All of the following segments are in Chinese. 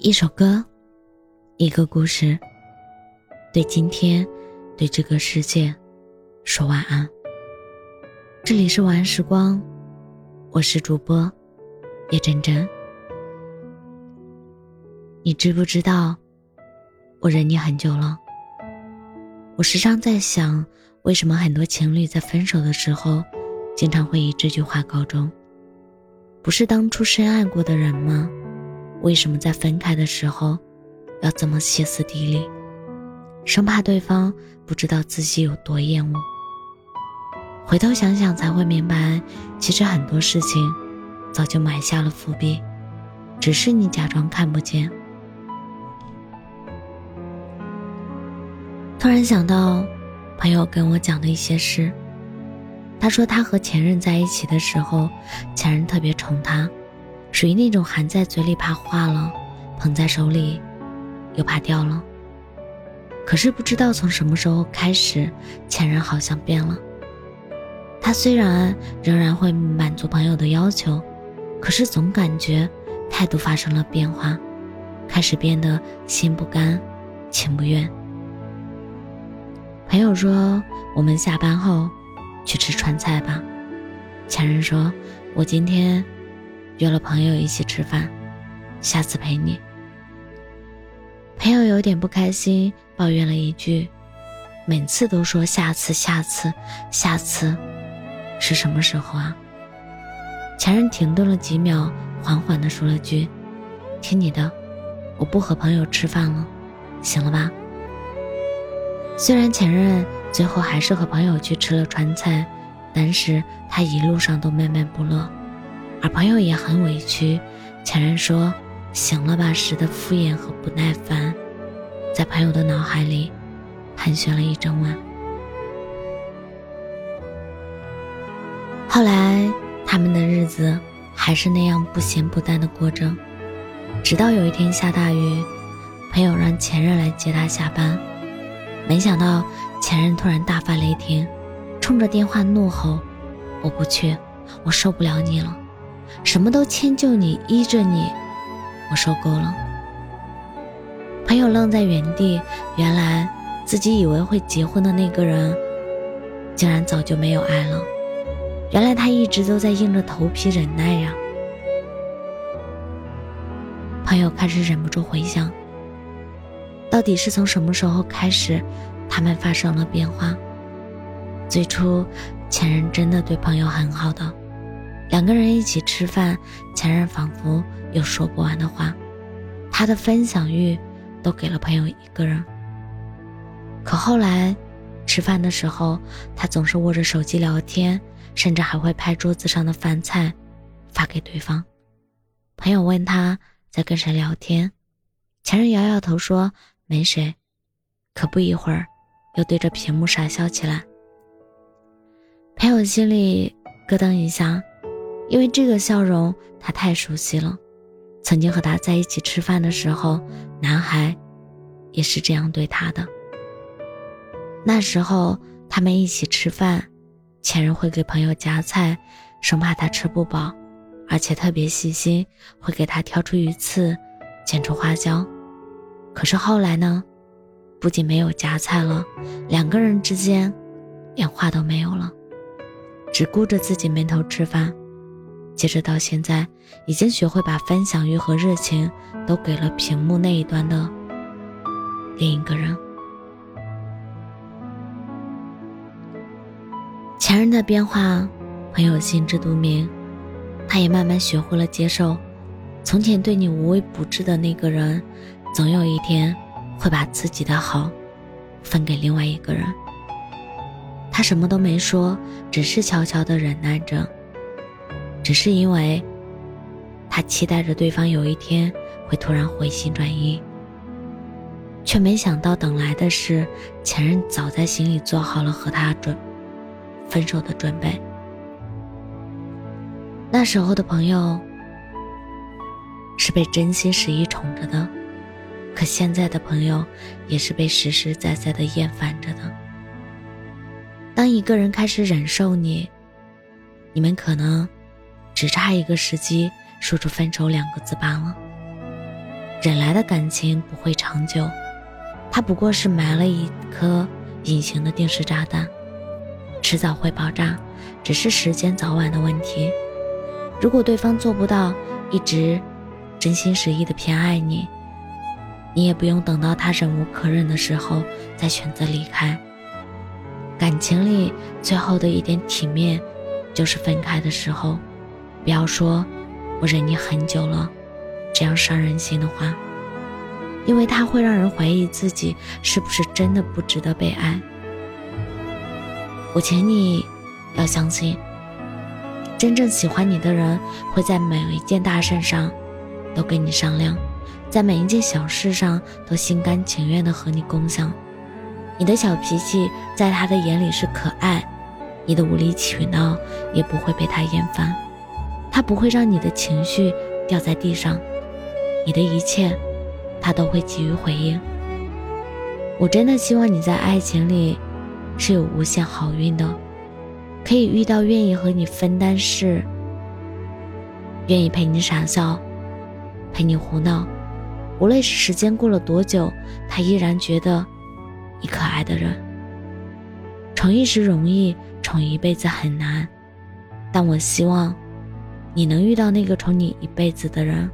一首歌，一个故事，对今天，对这个世界，说晚安。这里是晚安时光，我是主播叶真真。你知不知道，我忍你很久了？我时常在想，为什么很多情侣在分手的时候，经常会以这句话告终？不是当初深爱过的人吗？为什么在分开的时候，要这么歇斯底里，生怕对方不知道自己有多厌恶？回头想想才会明白，其实很多事情早就埋下了伏笔，只是你假装看不见。突然想到，朋友跟我讲的一些事。他说他和前任在一起的时候，前任特别宠他。属于那种含在嘴里怕化了，捧在手里又怕掉了。可是不知道从什么时候开始，前任好像变了。他虽然仍然会满足朋友的要求，可是总感觉态度发生了变化，开始变得心不甘情不愿。朋友说：“我们下班后去吃川菜吧。”前任说：“我今天。”约了朋友一起吃饭，下次陪你。朋友有点不开心，抱怨了一句：“每次都说下次，下次，下次，是什么时候啊？”前任停顿了几秒，缓缓地说了句：“听你的，我不和朋友吃饭了，行了吧？”虽然前任最后还是和朋友去吃了川菜，但是他一路上都闷闷不乐。而朋友也很委屈，前任说“行了吧”时的敷衍和不耐烦，在朋友的脑海里盘旋了一整晚。后来，他们的日子还是那样不咸不淡的过着，直到有一天下大雨，朋友让前任来接他下班，没想到前任突然大发雷霆，冲着电话怒吼：“我不去，我受不了你了。”什么都迁就你，依着你，我受够了。朋友愣在原地，原来自己以为会结婚的那个人，竟然早就没有爱了。原来他一直都在硬着头皮忍耐呀。朋友开始忍不住回想，到底是从什么时候开始，他们发生了变化？最初，前任真的对朋友很好的。两个人一起吃饭，前任仿佛有说不完的话，他的分享欲都给了朋友一个人。可后来，吃饭的时候，他总是握着手机聊天，甚至还会拍桌子上的饭菜发给对方。朋友问他在跟谁聊天，前任摇摇头说没谁。可不一会儿，又对着屏幕傻笑起来。朋友心里咯噔一下。因为这个笑容，他太熟悉了。曾经和他在一起吃饭的时候，男孩也是这样对他的。那时候他们一起吃饭，前任会给朋友夹菜，生怕他吃不饱，而且特别细心，会给他挑出鱼刺，剪出花椒。可是后来呢，不仅没有夹菜了，两个人之间连话都没有了，只顾着自己闷头吃饭。接着到现在，已经学会把分享欲和热情都给了屏幕那一端的另一个人。前任的变化，朋友心知肚明，他也慢慢学会了接受。从前对你无微不至的那个人，总有一天会把自己的好分给另外一个人。他什么都没说，只是悄悄的忍耐着。只是因为，他期待着对方有一天会突然回心转意，却没想到等来的是前任早在心里做好了和他准分手的准备。那时候的朋友是被真心实意宠着的，可现在的朋友也是被实实在在的厌烦着的。当一个人开始忍受你，你们可能。只差一个时机说出分手两个字罢了。忍来的感情不会长久，它不过是埋了一颗隐形的定时炸弹，迟早会爆炸，只是时间早晚的问题。如果对方做不到一直真心实意的偏爱你，你也不用等到他忍无可忍的时候再选择离开。感情里最后的一点体面，就是分开的时候，不要说“我忍你很久了”这样伤人心的话，因为它会让人怀疑自己是不是真的不值得被爱。我请你要相信。真正喜欢你的人，会在每一件大事上都跟你商量，在每一件小事上都心甘情愿地和你共享。你的小脾气在他的眼里是可爱，你的无理取闹也不会被他厌烦。他不会让你的情绪掉在地上，你的一切他都会给予回应。我真的希望你在爱情里是有无限好运的。可以遇到愿意和你分担事、愿意陪你傻笑、陪你胡闹，无论是时间过了多久，他依然觉得你可爱的人。宠一时容易，宠一辈子很难。但我希望你能遇到那个宠你一辈子的人，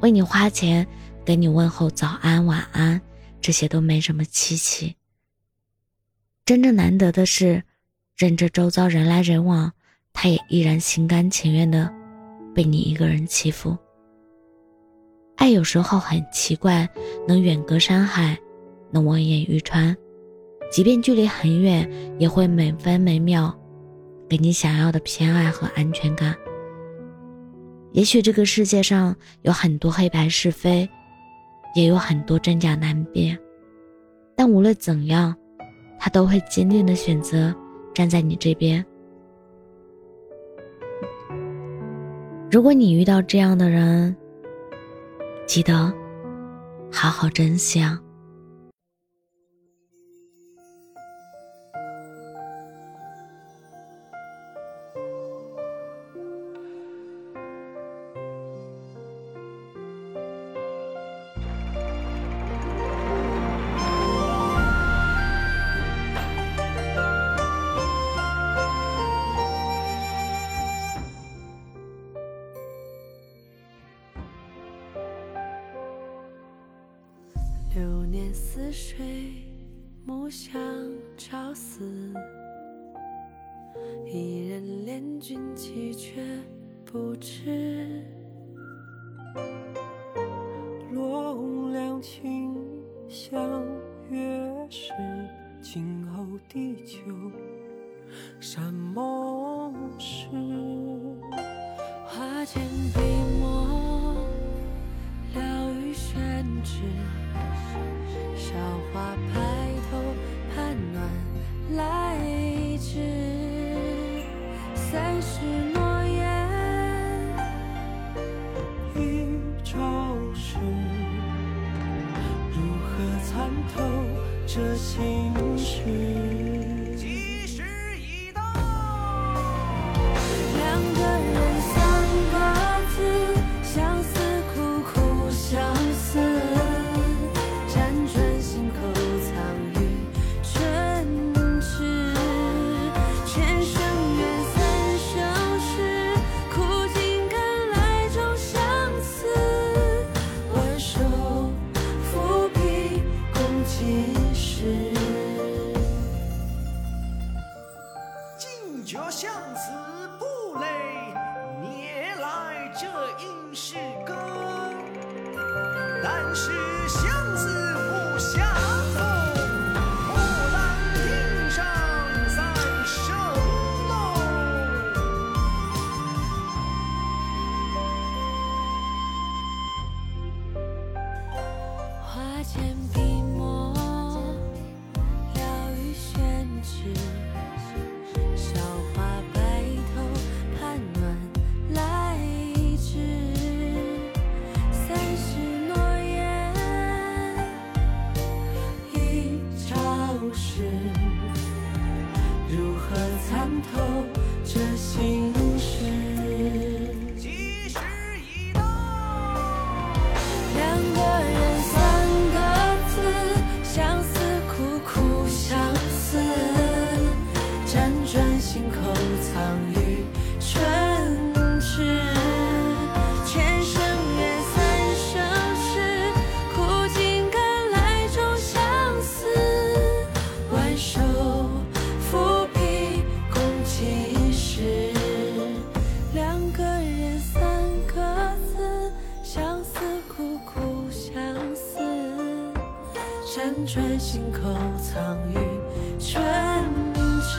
为你花钱，给你问候早安晚安，这些都没什么稀奇。真正难得的是。任着周遭人来人往，他也依然心甘情愿的被你一个人欺负。爱有时候很奇怪，能远隔山海，能望眼欲穿，即便距离很远，也会每分每秒给你想要的偏爱和安全感。也许这个世界上有很多黑白是非，也有很多真假难辨，但无论怎样，他都会坚定的选择。站在你这边。如果你遇到这样的人，记得好好珍惜啊。流年似水，暮香朝思。一人怜君泣却不知。落红两情相悦时，今后地久山盟誓。花间笔墨，了于宣纸。小花瓣觉相思不累，年来这应是歌。但是相思不相逢，不能亭上三生梦。花间。事，如何参透这心事？辗转心口，藏于唇齿。